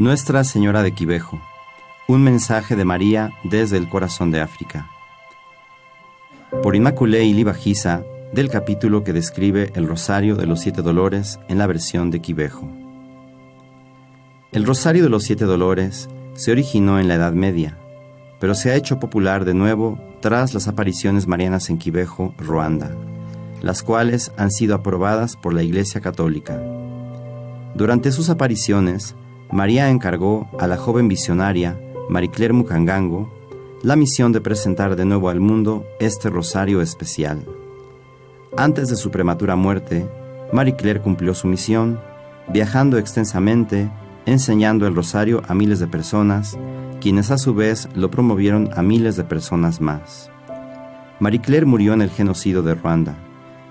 Nuestra Señora de Quivejo. Un mensaje de María desde el corazón de África. Por Inmaculé y Libajiza, del capítulo que describe el Rosario de los Siete Dolores en la versión de Quivejo. El Rosario de los Siete Dolores se originó en la Edad Media, pero se ha hecho popular de nuevo tras las apariciones marianas en Quivejo, Ruanda, las cuales han sido aprobadas por la Iglesia Católica. Durante sus apariciones, María encargó a la joven visionaria Marie-Claire Mukangango la misión de presentar de nuevo al mundo este rosario especial. Antes de su prematura muerte, Marie-Claire cumplió su misión, viajando extensamente, enseñando el rosario a miles de personas, quienes a su vez lo promovieron a miles de personas más. Marie-Claire murió en el genocidio de Ruanda,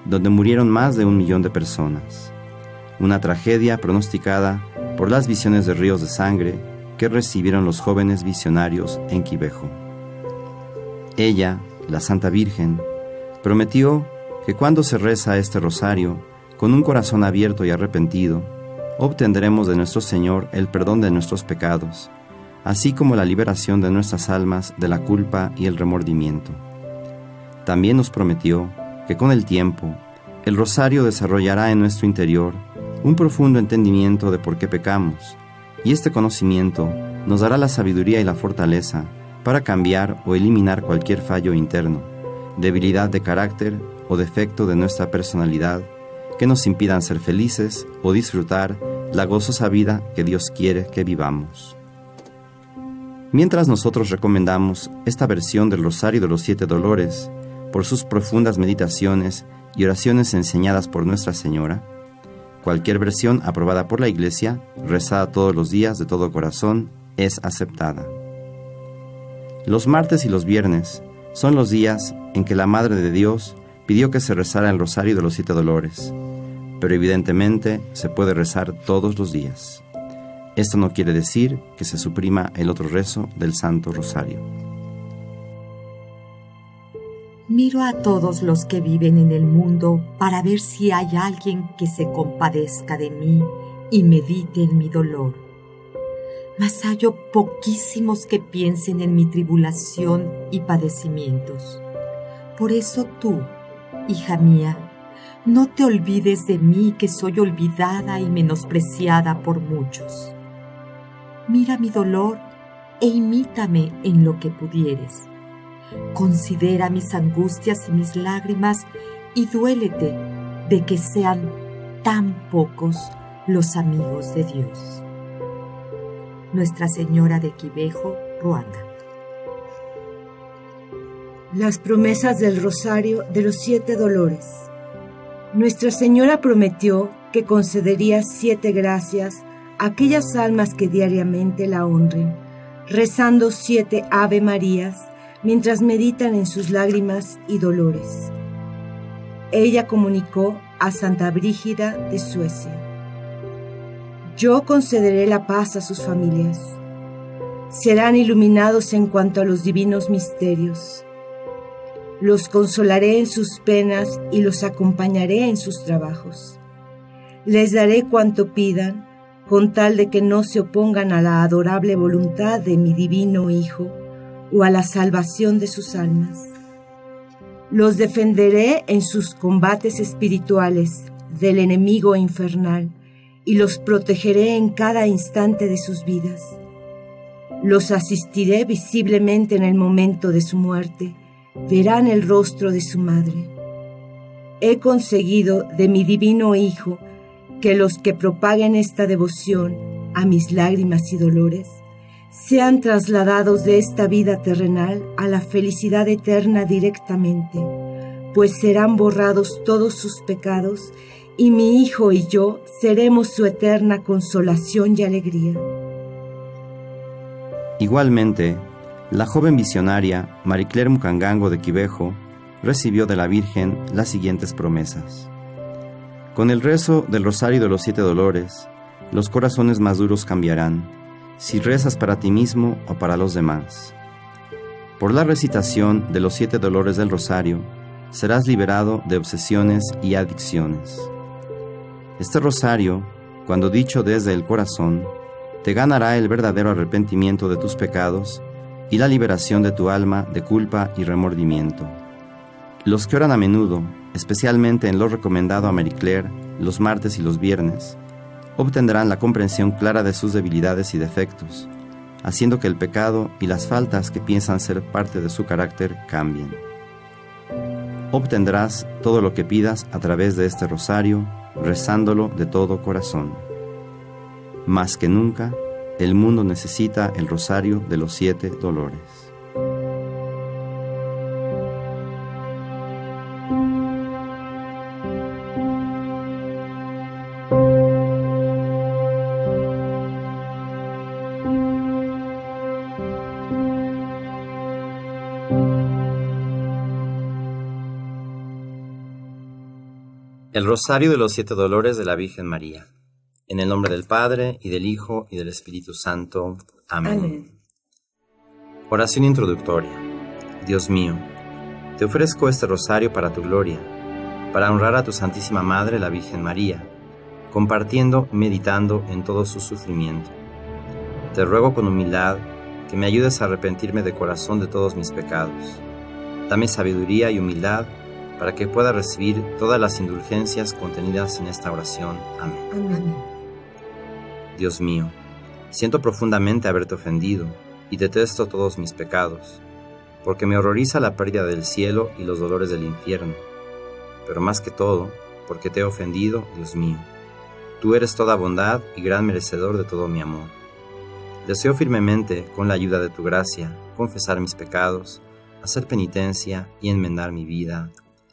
donde murieron más de un millón de personas. Una tragedia pronosticada por las visiones de ríos de sangre que recibieron los jóvenes visionarios en Quivejo. Ella, la Santa Virgen, prometió que cuando se reza este rosario, con un corazón abierto y arrepentido, obtendremos de nuestro Señor el perdón de nuestros pecados, así como la liberación de nuestras almas de la culpa y el remordimiento. También nos prometió que con el tiempo, el rosario desarrollará en nuestro interior un profundo entendimiento de por qué pecamos, y este conocimiento nos dará la sabiduría y la fortaleza para cambiar o eliminar cualquier fallo interno, debilidad de carácter o defecto de nuestra personalidad que nos impidan ser felices o disfrutar la gozosa vida que Dios quiere que vivamos. Mientras nosotros recomendamos esta versión del Rosario de los Siete Dolores por sus profundas meditaciones y oraciones enseñadas por Nuestra Señora, Cualquier versión aprobada por la Iglesia, rezada todos los días de todo corazón, es aceptada. Los martes y los viernes son los días en que la Madre de Dios pidió que se rezara el Rosario de los Siete Dolores, pero evidentemente se puede rezar todos los días. Esto no quiere decir que se suprima el otro rezo del Santo Rosario. Miro a todos los que viven en el mundo para ver si hay alguien que se compadezca de mí y medite en mi dolor. Mas hallo poquísimos que piensen en mi tribulación y padecimientos. Por eso tú, hija mía, no te olvides de mí que soy olvidada y menospreciada por muchos. Mira mi dolor e imítame en lo que pudieres Considera mis angustias y mis lágrimas y duélete de que sean tan pocos los amigos de Dios. Nuestra Señora de Quivejo, Ruanda. Las promesas del Rosario de los Siete Dolores. Nuestra Señora prometió que concedería siete gracias a aquellas almas que diariamente la honren, rezando siete Ave Marías mientras meditan en sus lágrimas y dolores. Ella comunicó a Santa Brígida de Suecia, Yo concederé la paz a sus familias. Serán iluminados en cuanto a los divinos misterios. Los consolaré en sus penas y los acompañaré en sus trabajos. Les daré cuanto pidan, con tal de que no se opongan a la adorable voluntad de mi divino Hijo, o a la salvación de sus almas. Los defenderé en sus combates espirituales del enemigo infernal y los protegeré en cada instante de sus vidas. Los asistiré visiblemente en el momento de su muerte, verán el rostro de su madre. He conseguido de mi divino Hijo que los que propaguen esta devoción a mis lágrimas y dolores sean trasladados de esta vida terrenal a la felicidad eterna directamente, pues serán borrados todos sus pecados y mi Hijo y yo seremos su eterna consolación y alegría. Igualmente, la joven visionaria Marie-Claire Mukangango de Quivejo recibió de la Virgen las siguientes promesas. Con el rezo del Rosario de los Siete Dolores, los corazones más duros cambiarán si rezas para ti mismo o para los demás. Por la recitación de los siete dolores del rosario, serás liberado de obsesiones y adicciones. Este rosario, cuando dicho desde el corazón, te ganará el verdadero arrepentimiento de tus pecados y la liberación de tu alma de culpa y remordimiento. Los que oran a menudo, especialmente en lo recomendado a Marie Claire los martes y los viernes, obtendrán la comprensión clara de sus debilidades y defectos, haciendo que el pecado y las faltas que piensan ser parte de su carácter cambien. Obtendrás todo lo que pidas a través de este rosario, rezándolo de todo corazón. Más que nunca, el mundo necesita el rosario de los siete dolores. Rosario de los Siete Dolores de la Virgen María. En el nombre del Padre, y del Hijo, y del Espíritu Santo. Amén. Oración introductoria. Dios mío, te ofrezco este rosario para tu gloria, para honrar a tu Santísima Madre, la Virgen María, compartiendo y meditando en todo su sufrimiento. Te ruego con humildad que me ayudes a arrepentirme de corazón de todos mis pecados. Dame sabiduría y humildad para que pueda recibir todas las indulgencias contenidas en esta oración. Amén. Dios mío, siento profundamente haberte ofendido y detesto todos mis pecados, porque me horroriza la pérdida del cielo y los dolores del infierno, pero más que todo, porque te he ofendido, Dios mío. Tú eres toda bondad y gran merecedor de todo mi amor. Deseo firmemente, con la ayuda de tu gracia, confesar mis pecados, hacer penitencia y enmendar mi vida.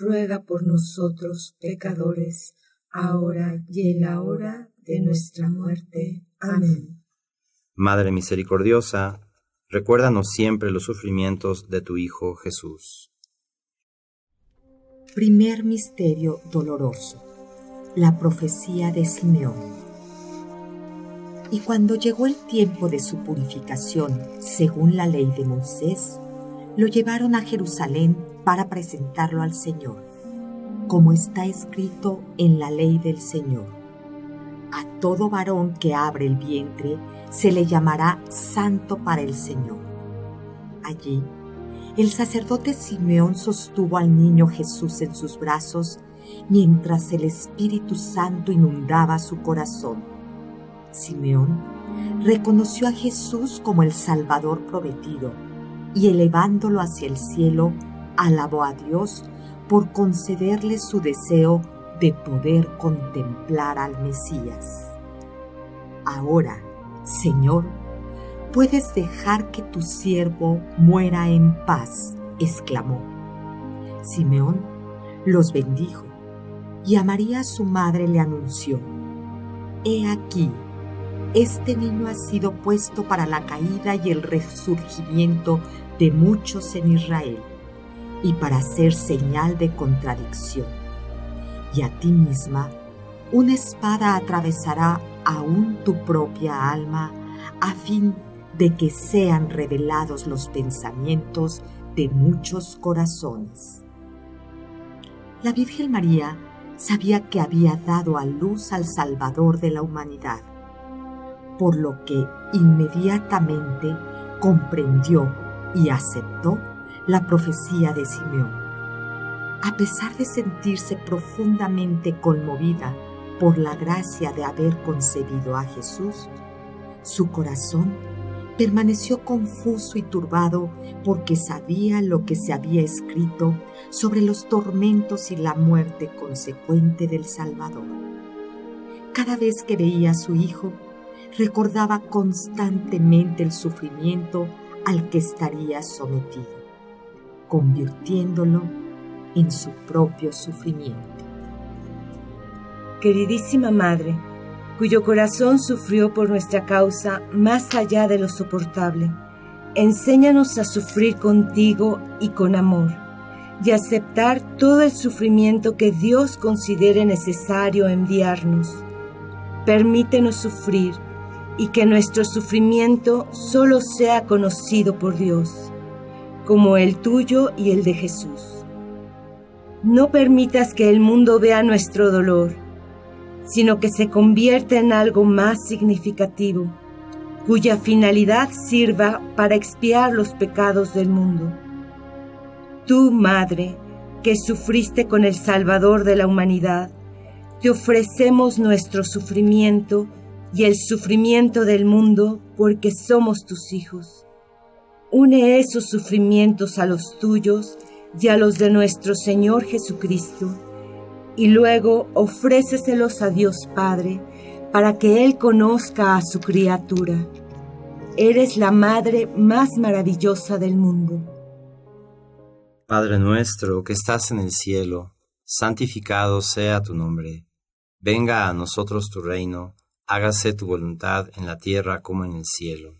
ruega por nosotros pecadores, ahora y en la hora de nuestra muerte. Amén. Madre misericordiosa, recuérdanos siempre los sufrimientos de tu Hijo Jesús. Primer misterio doloroso. La profecía de Simeón. Y cuando llegó el tiempo de su purificación, según la ley de Moisés, lo llevaron a Jerusalén para presentarlo al Señor, como está escrito en la ley del Señor. A todo varón que abre el vientre se le llamará santo para el Señor. Allí, el sacerdote Simeón sostuvo al niño Jesús en sus brazos mientras el Espíritu Santo inundaba su corazón. Simeón reconoció a Jesús como el Salvador prometido y elevándolo hacia el cielo, alabó a Dios por concederle su deseo de poder contemplar al Mesías. Ahora, Señor, puedes dejar que tu siervo muera en paz, exclamó. Simeón los bendijo y a María su madre le anunció, He aquí, este niño ha sido puesto para la caída y el resurgimiento de muchos en Israel y para ser señal de contradicción. Y a ti misma, una espada atravesará aún tu propia alma a fin de que sean revelados los pensamientos de muchos corazones. La Virgen María sabía que había dado a luz al Salvador de la humanidad por lo que inmediatamente comprendió y aceptó la profecía de Simeón. A pesar de sentirse profundamente conmovida por la gracia de haber concebido a Jesús, su corazón permaneció confuso y turbado porque sabía lo que se había escrito sobre los tormentos y la muerte consecuente del Salvador. Cada vez que veía a su hijo, recordaba constantemente el sufrimiento al que estaría sometido, convirtiéndolo en su propio sufrimiento. Queridísima Madre, cuyo corazón sufrió por nuestra causa más allá de lo soportable, enséñanos a sufrir contigo y con amor, y aceptar todo el sufrimiento que Dios considere necesario enviarnos. Permítenos sufrir y que nuestro sufrimiento solo sea conocido por Dios, como el tuyo y el de Jesús. No permitas que el mundo vea nuestro dolor, sino que se convierta en algo más significativo, cuya finalidad sirva para expiar los pecados del mundo. Tú, Madre, que sufriste con el Salvador de la humanidad, te ofrecemos nuestro sufrimiento y el sufrimiento del mundo porque somos tus hijos. Une esos sufrimientos a los tuyos y a los de nuestro Señor Jesucristo, y luego ofréceselos a Dios Padre para que Él conozca a su criatura. Eres la Madre más maravillosa del mundo. Padre nuestro que estás en el cielo, santificado sea tu nombre. Venga a nosotros tu reino hágase tu voluntad en la tierra como en el cielo.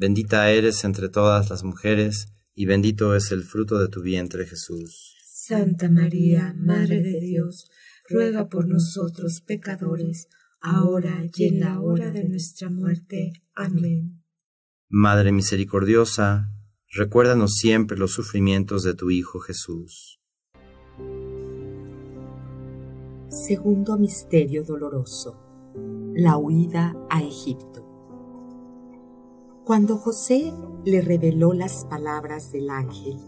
Bendita eres entre todas las mujeres, y bendito es el fruto de tu vientre Jesús. Santa María, Madre de Dios, ruega por nosotros pecadores, ahora y en la hora de nuestra muerte. Amén. Madre misericordiosa, recuérdanos siempre los sufrimientos de tu Hijo Jesús. Segundo Misterio Doloroso. La huida a Egipto. Cuando José le reveló las palabras del ángel,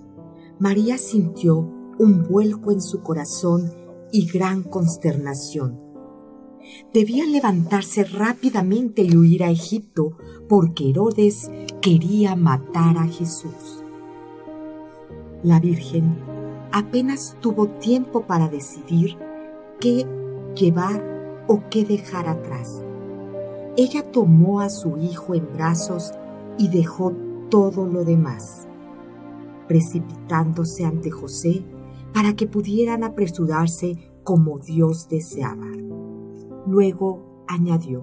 María sintió un vuelco en su corazón y gran consternación. Debía levantarse rápidamente y huir a Egipto porque Herodes quería matar a Jesús. La Virgen apenas tuvo tiempo para decidir qué llevar o qué dejar atrás. Ella tomó a su hijo en brazos y dejó todo lo demás, precipitándose ante José para que pudieran apresurarse como Dios deseaba. Luego añadió,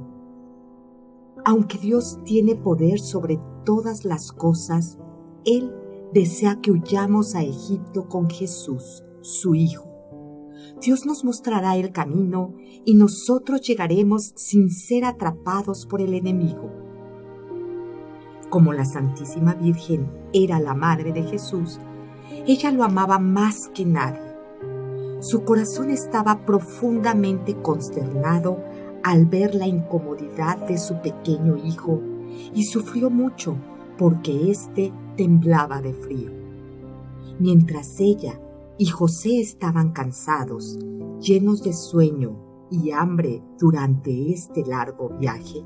aunque Dios tiene poder sobre todas las cosas, Él desea que huyamos a Egipto con Jesús, su Hijo. Dios nos mostrará el camino y nosotros llegaremos sin ser atrapados por el enemigo. Como la Santísima Virgen era la madre de Jesús, ella lo amaba más que nadie. Su corazón estaba profundamente consternado al ver la incomodidad de su pequeño hijo y sufrió mucho porque éste temblaba de frío. Mientras ella y José estaban cansados, llenos de sueño y hambre durante este largo viaje,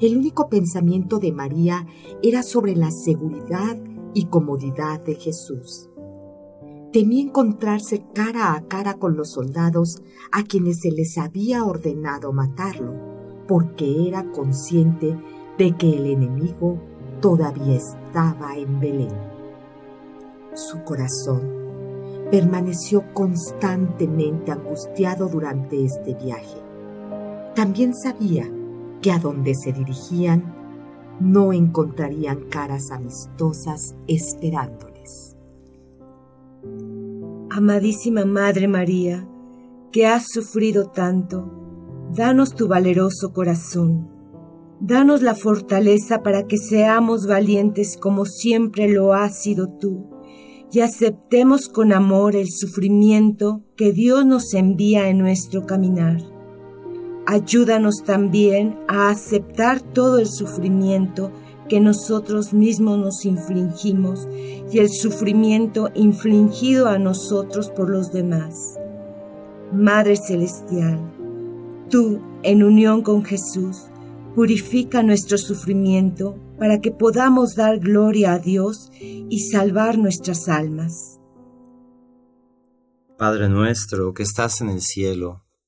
el único pensamiento de María era sobre la seguridad y comodidad de Jesús. Temía encontrarse cara a cara con los soldados a quienes se les había ordenado matarlo, porque era consciente de que el enemigo todavía estaba en Belén. Su corazón permaneció constantemente angustiado durante este viaje. También sabía que a donde se dirigían no encontrarían caras amistosas esperándoles. Amadísima Madre María, que has sufrido tanto, danos tu valeroso corazón. Danos la fortaleza para que seamos valientes como siempre lo has sido tú y aceptemos con amor el sufrimiento que Dios nos envía en nuestro caminar. Ayúdanos también a aceptar todo el sufrimiento que nosotros mismos nos infligimos y el sufrimiento infligido a nosotros por los demás. Madre Celestial, tú, en unión con Jesús, purifica nuestro sufrimiento para que podamos dar gloria a Dios y salvar nuestras almas. Padre nuestro que estás en el cielo,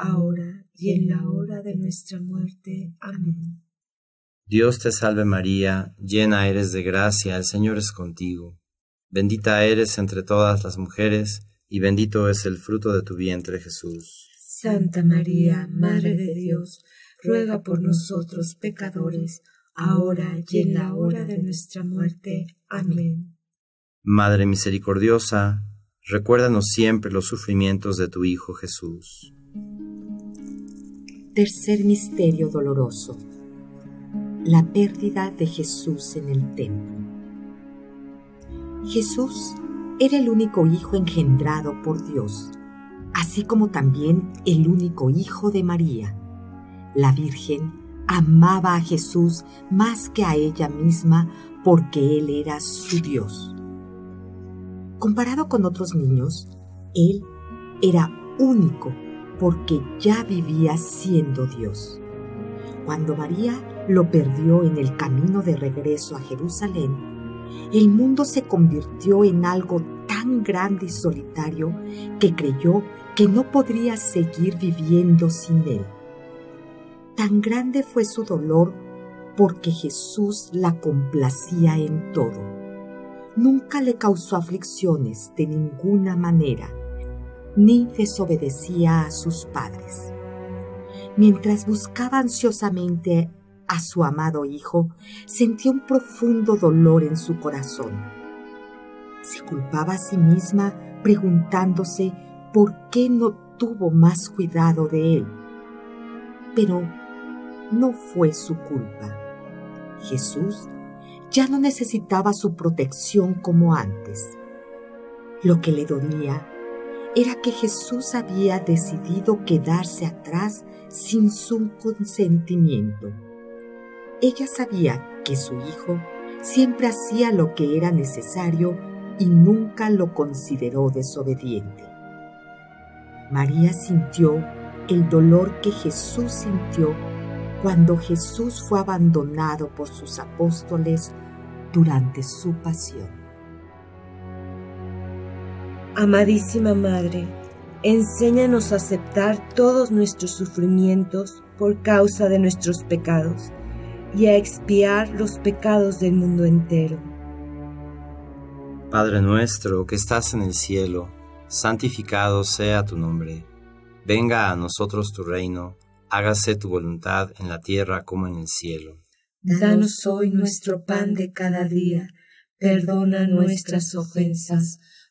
ahora y en la hora de nuestra muerte. Amén. Dios te salve María, llena eres de gracia, el Señor es contigo. Bendita eres entre todas las mujeres, y bendito es el fruto de tu vientre Jesús. Santa María, Madre de Dios, ruega por nosotros pecadores, ahora y en la hora de nuestra muerte. Amén. Madre misericordiosa, recuérdanos siempre los sufrimientos de tu Hijo Jesús. Tercer misterio doloroso. La pérdida de Jesús en el templo. Jesús era el único hijo engendrado por Dios, así como también el único hijo de María. La Virgen amaba a Jesús más que a ella misma porque Él era su Dios. Comparado con otros niños, Él era único porque ya vivía siendo Dios. Cuando María lo perdió en el camino de regreso a Jerusalén, el mundo se convirtió en algo tan grande y solitario que creyó que no podría seguir viviendo sin él. Tan grande fue su dolor porque Jesús la complacía en todo. Nunca le causó aflicciones de ninguna manera, ni desobedecía a sus padres. Mientras buscaba ansiosamente a su amado hijo, sentía un profundo dolor en su corazón. Se culpaba a sí misma preguntándose por qué no tuvo más cuidado de él. Pero no fue su culpa. Jesús ya no necesitaba su protección como antes. Lo que le dolía era que Jesús había decidido quedarse atrás sin su consentimiento. Ella sabía que su hijo siempre hacía lo que era necesario y nunca lo consideró desobediente. María sintió el dolor que Jesús sintió cuando Jesús fue abandonado por sus apóstoles durante su pasión. Amadísima Madre, enséñanos a aceptar todos nuestros sufrimientos por causa de nuestros pecados y a expiar los pecados del mundo entero. Padre nuestro que estás en el cielo, santificado sea tu nombre. Venga a nosotros tu reino, hágase tu voluntad en la tierra como en el cielo. Danos hoy nuestro pan de cada día, perdona nuestras ofensas,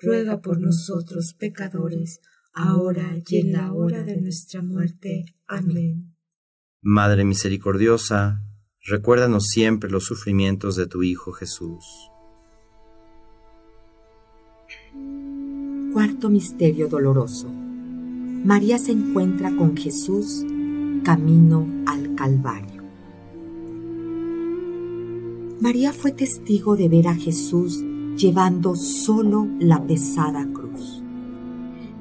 ruega por nosotros pecadores, ahora y en la hora de nuestra muerte. Amén. Madre misericordiosa, recuérdanos siempre los sufrimientos de tu Hijo Jesús. Cuarto Misterio Doloroso. María se encuentra con Jesús camino al Calvario. María fue testigo de ver a Jesús llevando solo la pesada cruz,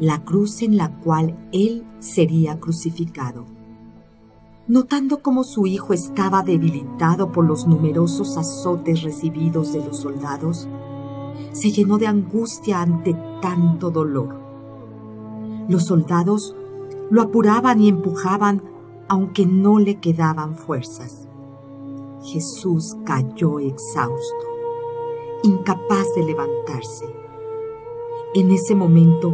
la cruz en la cual él sería crucificado. Notando cómo su hijo estaba debilitado por los numerosos azotes recibidos de los soldados, se llenó de angustia ante tanto dolor. Los soldados lo apuraban y empujaban aunque no le quedaban fuerzas. Jesús cayó exhausto, incapaz de levantarse. En ese momento,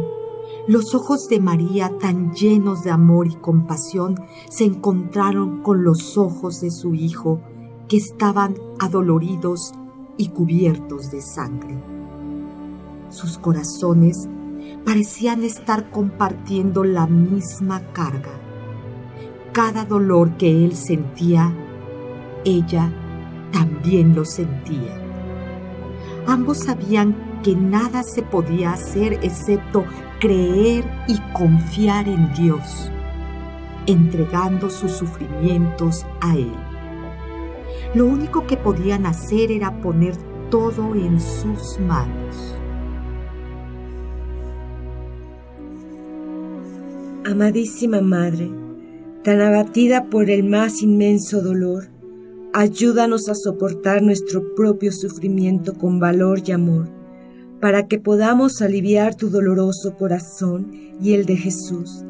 los ojos de María, tan llenos de amor y compasión, se encontraron con los ojos de su Hijo, que estaban adoloridos y cubiertos de sangre. Sus corazones parecían estar compartiendo la misma carga. Cada dolor que él sentía, ella también lo sentía. Ambos sabían que nada se podía hacer excepto creer y confiar en Dios, entregando sus sufrimientos a Él. Lo único que podían hacer era poner todo en sus manos. Amadísima Madre, tan abatida por el más inmenso dolor, ayúdanos a soportar nuestro propio sufrimiento con valor y amor, para que podamos aliviar tu doloroso corazón y el de Jesús.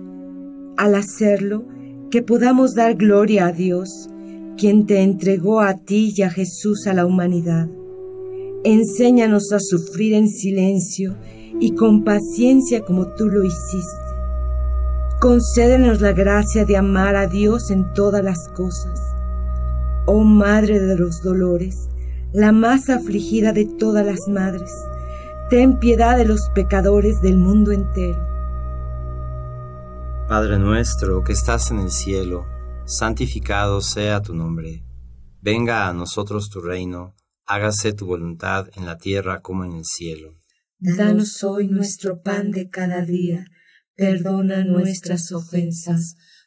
Al hacerlo, que podamos dar gloria a Dios, quien te entregó a ti y a Jesús a la humanidad. Enséñanos a sufrir en silencio y con paciencia como tú lo hiciste Concédenos la gracia de amar a Dios en todas las cosas. Oh Madre de los dolores, la más afligida de todas las madres, ten piedad de los pecadores del mundo entero. Padre nuestro que estás en el cielo, santificado sea tu nombre. Venga a nosotros tu reino, hágase tu voluntad en la tierra como en el cielo. Danos hoy nuestro pan de cada día Perdona nuestras ofensas,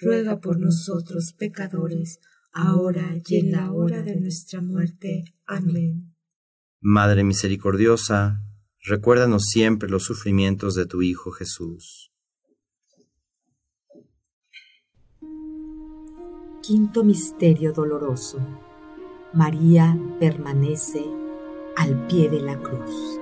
ruega por nosotros pecadores, ahora y en la hora de nuestra muerte. Amén. Madre misericordiosa, recuérdanos siempre los sufrimientos de tu Hijo Jesús. Quinto Misterio Doloroso. María permanece al pie de la cruz.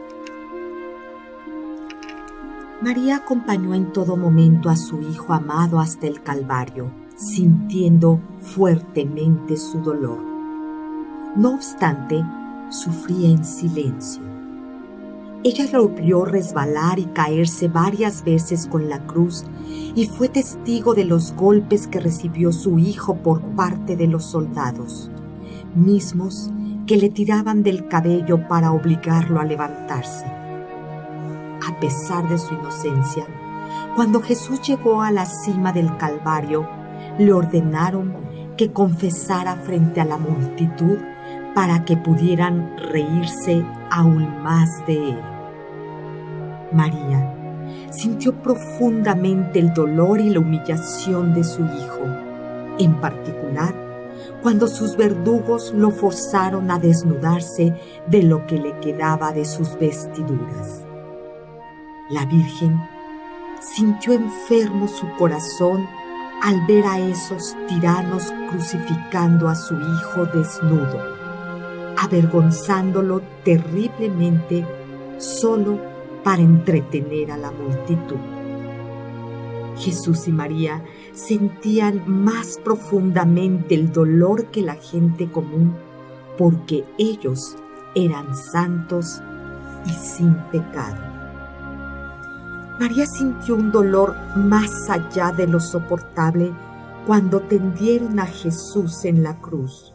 María acompañó en todo momento a su Hijo amado hasta el Calvario, sintiendo fuertemente su dolor. No obstante, sufría en silencio. Ella lo vio resbalar y caerse varias veces con la cruz y fue testigo de los golpes que recibió su hijo por parte de los soldados, mismos que le tiraban del cabello para obligarlo a levantarse. A pesar de su inocencia, cuando Jesús llegó a la cima del Calvario, le ordenaron que confesara frente a la multitud para que pudieran reírse aún más de él. María sintió profundamente el dolor y la humillación de su hijo, en particular cuando sus verdugos lo forzaron a desnudarse de lo que le quedaba de sus vestiduras. La Virgen sintió enfermo su corazón al ver a esos tiranos crucificando a su hijo desnudo avergonzándolo terriblemente solo para entretener a la multitud. Jesús y María sentían más profundamente el dolor que la gente común porque ellos eran santos y sin pecado. María sintió un dolor más allá de lo soportable cuando tendieron a Jesús en la cruz.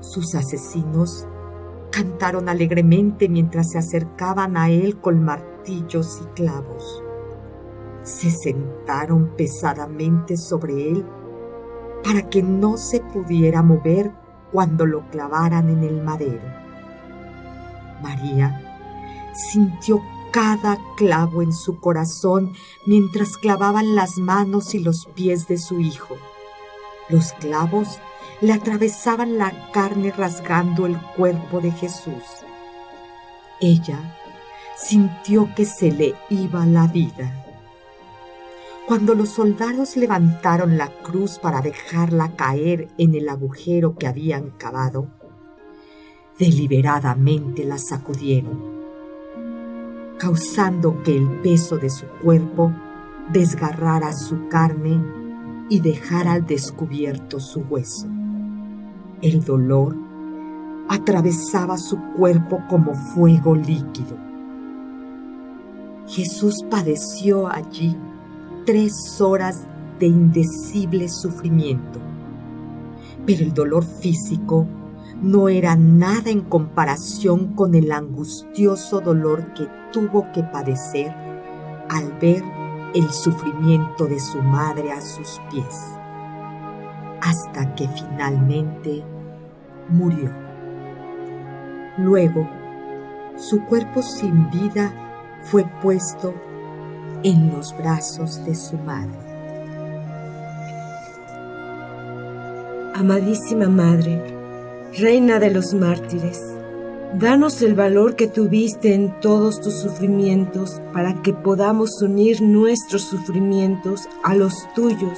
Sus asesinos cantaron alegremente mientras se acercaban a él con martillos y clavos. Se sentaron pesadamente sobre él para que no se pudiera mover cuando lo clavaran en el madero. María sintió cada clavo en su corazón mientras clavaban las manos y los pies de su hijo. Los clavos le atravesaban la carne rasgando el cuerpo de Jesús. Ella sintió que se le iba la vida. Cuando los soldados levantaron la cruz para dejarla caer en el agujero que habían cavado, deliberadamente la sacudieron, causando que el peso de su cuerpo desgarrara su carne y dejara al descubierto su hueso. El dolor atravesaba su cuerpo como fuego líquido. Jesús padeció allí tres horas de indecible sufrimiento, pero el dolor físico no era nada en comparación con el angustioso dolor que tuvo que padecer al ver el sufrimiento de su madre a sus pies hasta que finalmente murió. Luego, su cuerpo sin vida fue puesto en los brazos de su madre. Amadísima Madre, Reina de los mártires, danos el valor que tuviste en todos tus sufrimientos para que podamos unir nuestros sufrimientos a los tuyos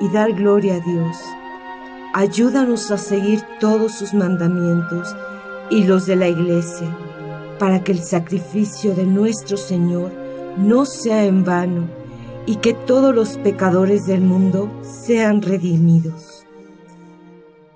y dar gloria a Dios. Ayúdanos a seguir todos sus mandamientos y los de la Iglesia, para que el sacrificio de nuestro Señor no sea en vano y que todos los pecadores del mundo sean redimidos.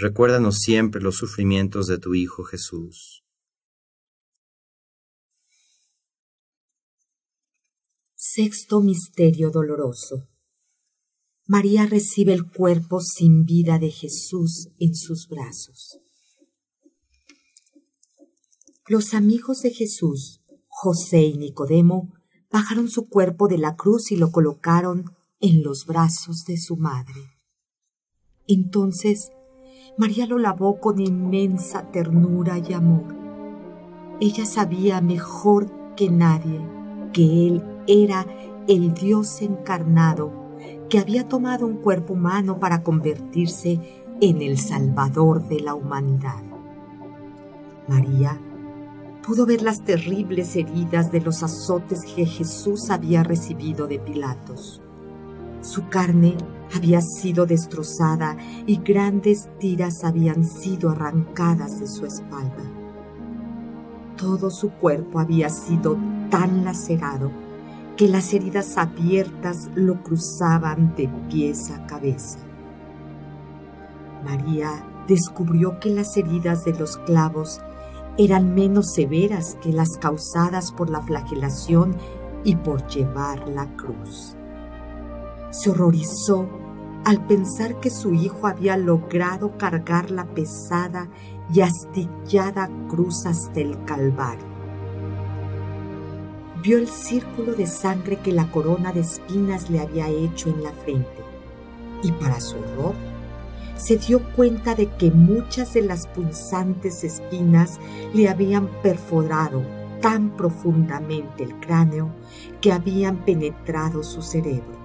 recuérdanos siempre los sufrimientos de tu Hijo Jesús. Sexto Misterio Doloroso. María recibe el cuerpo sin vida de Jesús en sus brazos. Los amigos de Jesús José y Nicodemo bajaron su cuerpo de la cruz y lo colocaron en los brazos de su madre. Entonces María lo lavó con inmensa ternura y amor. Ella sabía mejor que nadie que Él era el Dios encarnado que había tomado un cuerpo humano para convertirse en el Salvador de la humanidad. María pudo ver las terribles heridas de los azotes que Jesús había recibido de Pilatos. Su carne había sido destrozada y grandes tiras habían sido arrancadas de su espalda. Todo su cuerpo había sido tan lacerado que las heridas abiertas lo cruzaban de pies a cabeza. María descubrió que las heridas de los clavos eran menos severas que las causadas por la flagelación y por llevar la cruz. Se horrorizó al pensar que su hijo había logrado cargar la pesada y astillada cruz hasta el Calvario. Vio el círculo de sangre que la corona de espinas le había hecho en la frente y para su horror se dio cuenta de que muchas de las punzantes espinas le habían perforado tan profundamente el cráneo que habían penetrado su cerebro.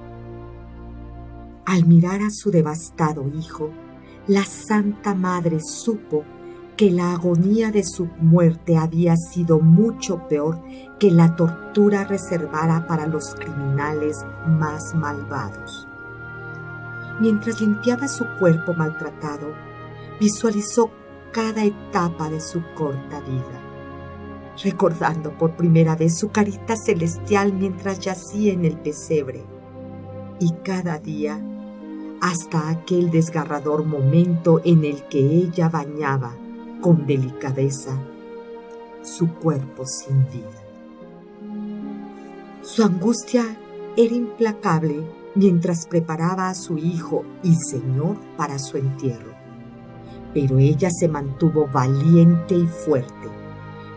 Al mirar a su devastado hijo, la Santa Madre supo que la agonía de su muerte había sido mucho peor que la tortura reservada para los criminales más malvados. Mientras limpiaba su cuerpo maltratado, visualizó cada etapa de su corta vida, recordando por primera vez su carita celestial mientras yacía en el pesebre, y cada día hasta aquel desgarrador momento en el que ella bañaba con delicadeza su cuerpo sin vida. Su angustia era implacable mientras preparaba a su hijo y Señor para su entierro. Pero ella se mantuvo valiente y fuerte,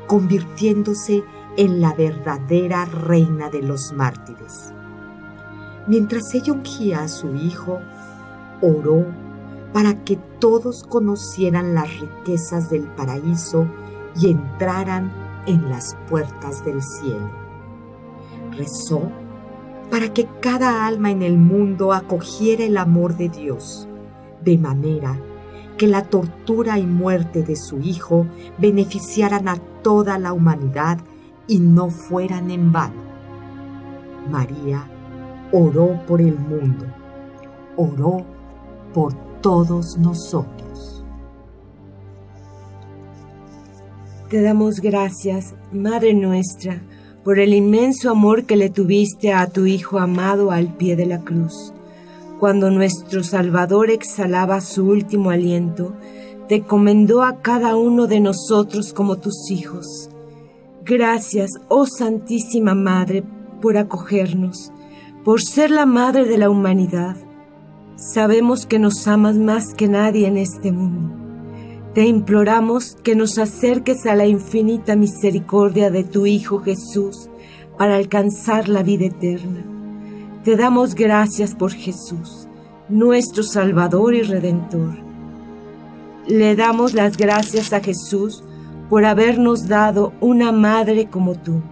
convirtiéndose en la verdadera reina de los mártires. Mientras ella ungía a su hijo, oró para que todos conocieran las riquezas del paraíso y entraran en las puertas del cielo. Rezó para que cada alma en el mundo acogiera el amor de Dios, de manera que la tortura y muerte de su Hijo beneficiaran a toda la humanidad y no fueran en vano. María oró por el mundo, oró por todos nosotros. Te damos gracias, Madre nuestra, por el inmenso amor que le tuviste a tu Hijo amado al pie de la cruz. Cuando nuestro Salvador exhalaba su último aliento, te comendó a cada uno de nosotros como tus hijos. Gracias, oh Santísima Madre, por acogernos, por ser la Madre de la humanidad. Sabemos que nos amas más que nadie en este mundo. Te imploramos que nos acerques a la infinita misericordia de tu Hijo Jesús para alcanzar la vida eterna. Te damos gracias por Jesús, nuestro Salvador y Redentor. Le damos las gracias a Jesús por habernos dado una madre como tú.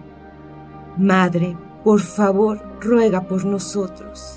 Madre, por favor, ruega por nosotros.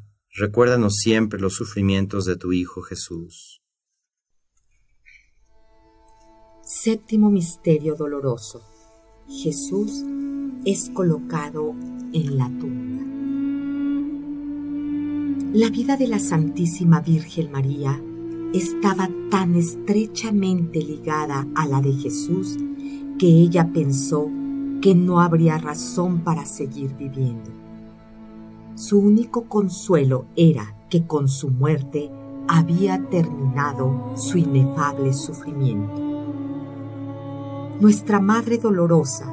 recuérdanos siempre los sufrimientos de tu Hijo Jesús. Séptimo Misterio Doloroso. Jesús es colocado en la tumba. La vida de la Santísima Virgen María estaba tan estrechamente ligada a la de Jesús que ella pensó que no habría razón para seguir viviendo. Su único consuelo era que con su muerte había terminado su inefable sufrimiento. Nuestra Madre Dolorosa,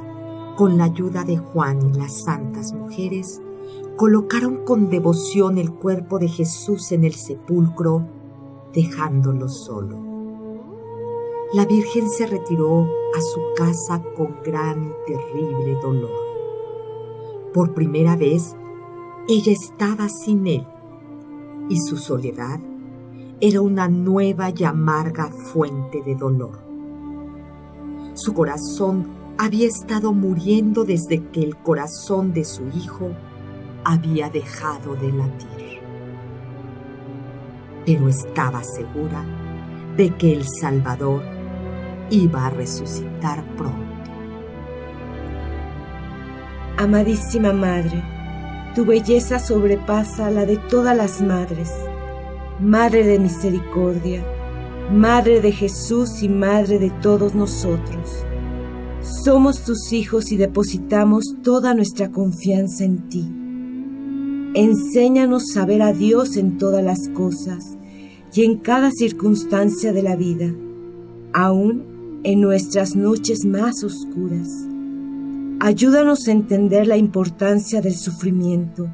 con la ayuda de Juan y las santas mujeres, colocaron con devoción el cuerpo de Jesús en el sepulcro, dejándolo solo. La Virgen se retiró a su casa con gran y terrible dolor. Por primera vez, ella estaba sin él y su soledad era una nueva y amarga fuente de dolor. Su corazón había estado muriendo desde que el corazón de su hijo había dejado de latir. Pero estaba segura de que el Salvador iba a resucitar pronto. Amadísima Madre, tu belleza sobrepasa la de todas las madres. Madre de misericordia, Madre de Jesús y Madre de todos nosotros. Somos tus hijos y depositamos toda nuestra confianza en ti. Enséñanos a ver a Dios en todas las cosas y en cada circunstancia de la vida, aún en nuestras noches más oscuras. Ayúdanos a entender la importancia del sufrimiento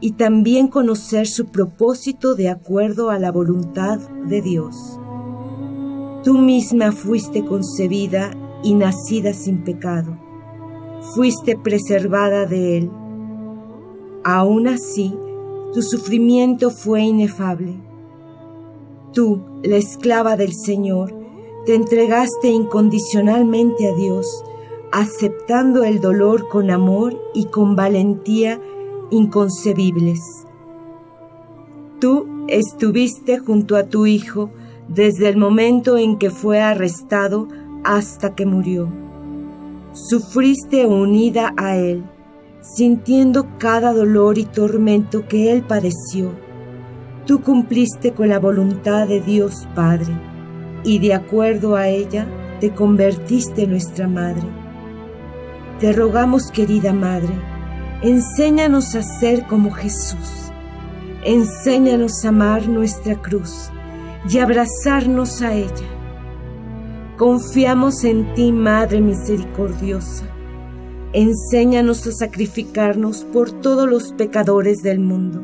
y también conocer su propósito de acuerdo a la voluntad de Dios. Tú misma fuiste concebida y nacida sin pecado. Fuiste preservada de él. Aún así, tu sufrimiento fue inefable. Tú, la esclava del Señor, te entregaste incondicionalmente a Dios, aceptando el dolor con amor y con valentía inconcebibles. Tú estuviste junto a tu Hijo desde el momento en que fue arrestado hasta que murió. Sufriste unida a Él, sintiendo cada dolor y tormento que Él padeció. Tú cumpliste con la voluntad de Dios Padre y de acuerdo a ella te convertiste en nuestra Madre. Te rogamos, querida Madre, enséñanos a ser como Jesús. Enséñanos a amar nuestra cruz y abrazarnos a ella. Confiamos en ti, Madre misericordiosa. Enséñanos a sacrificarnos por todos los pecadores del mundo.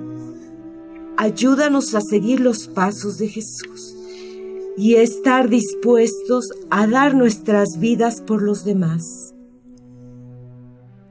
Ayúdanos a seguir los pasos de Jesús y estar dispuestos a dar nuestras vidas por los demás.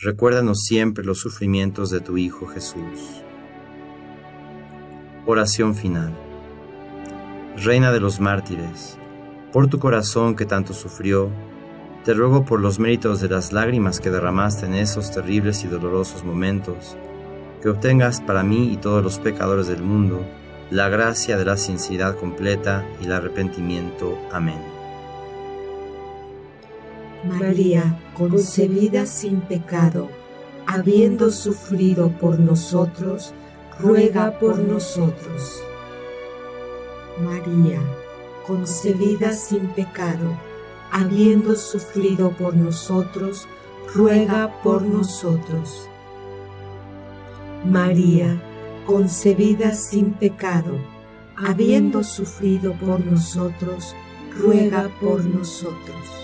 recuérdanos siempre los sufrimientos de tu Hijo Jesús. Oración final. Reina de los mártires, por tu corazón que tanto sufrió, te ruego por los méritos de las lágrimas que derramaste en esos terribles y dolorosos momentos, que obtengas para mí y todos los pecadores del mundo la gracia de la sinceridad completa y el arrepentimiento. Amén. María, concebida sin pecado, habiendo sufrido por nosotros, ruega por nosotros. María, concebida sin pecado, habiendo sufrido por nosotros, ruega por nosotros. María, concebida sin pecado, habiendo sufrido por nosotros, ruega por nosotros.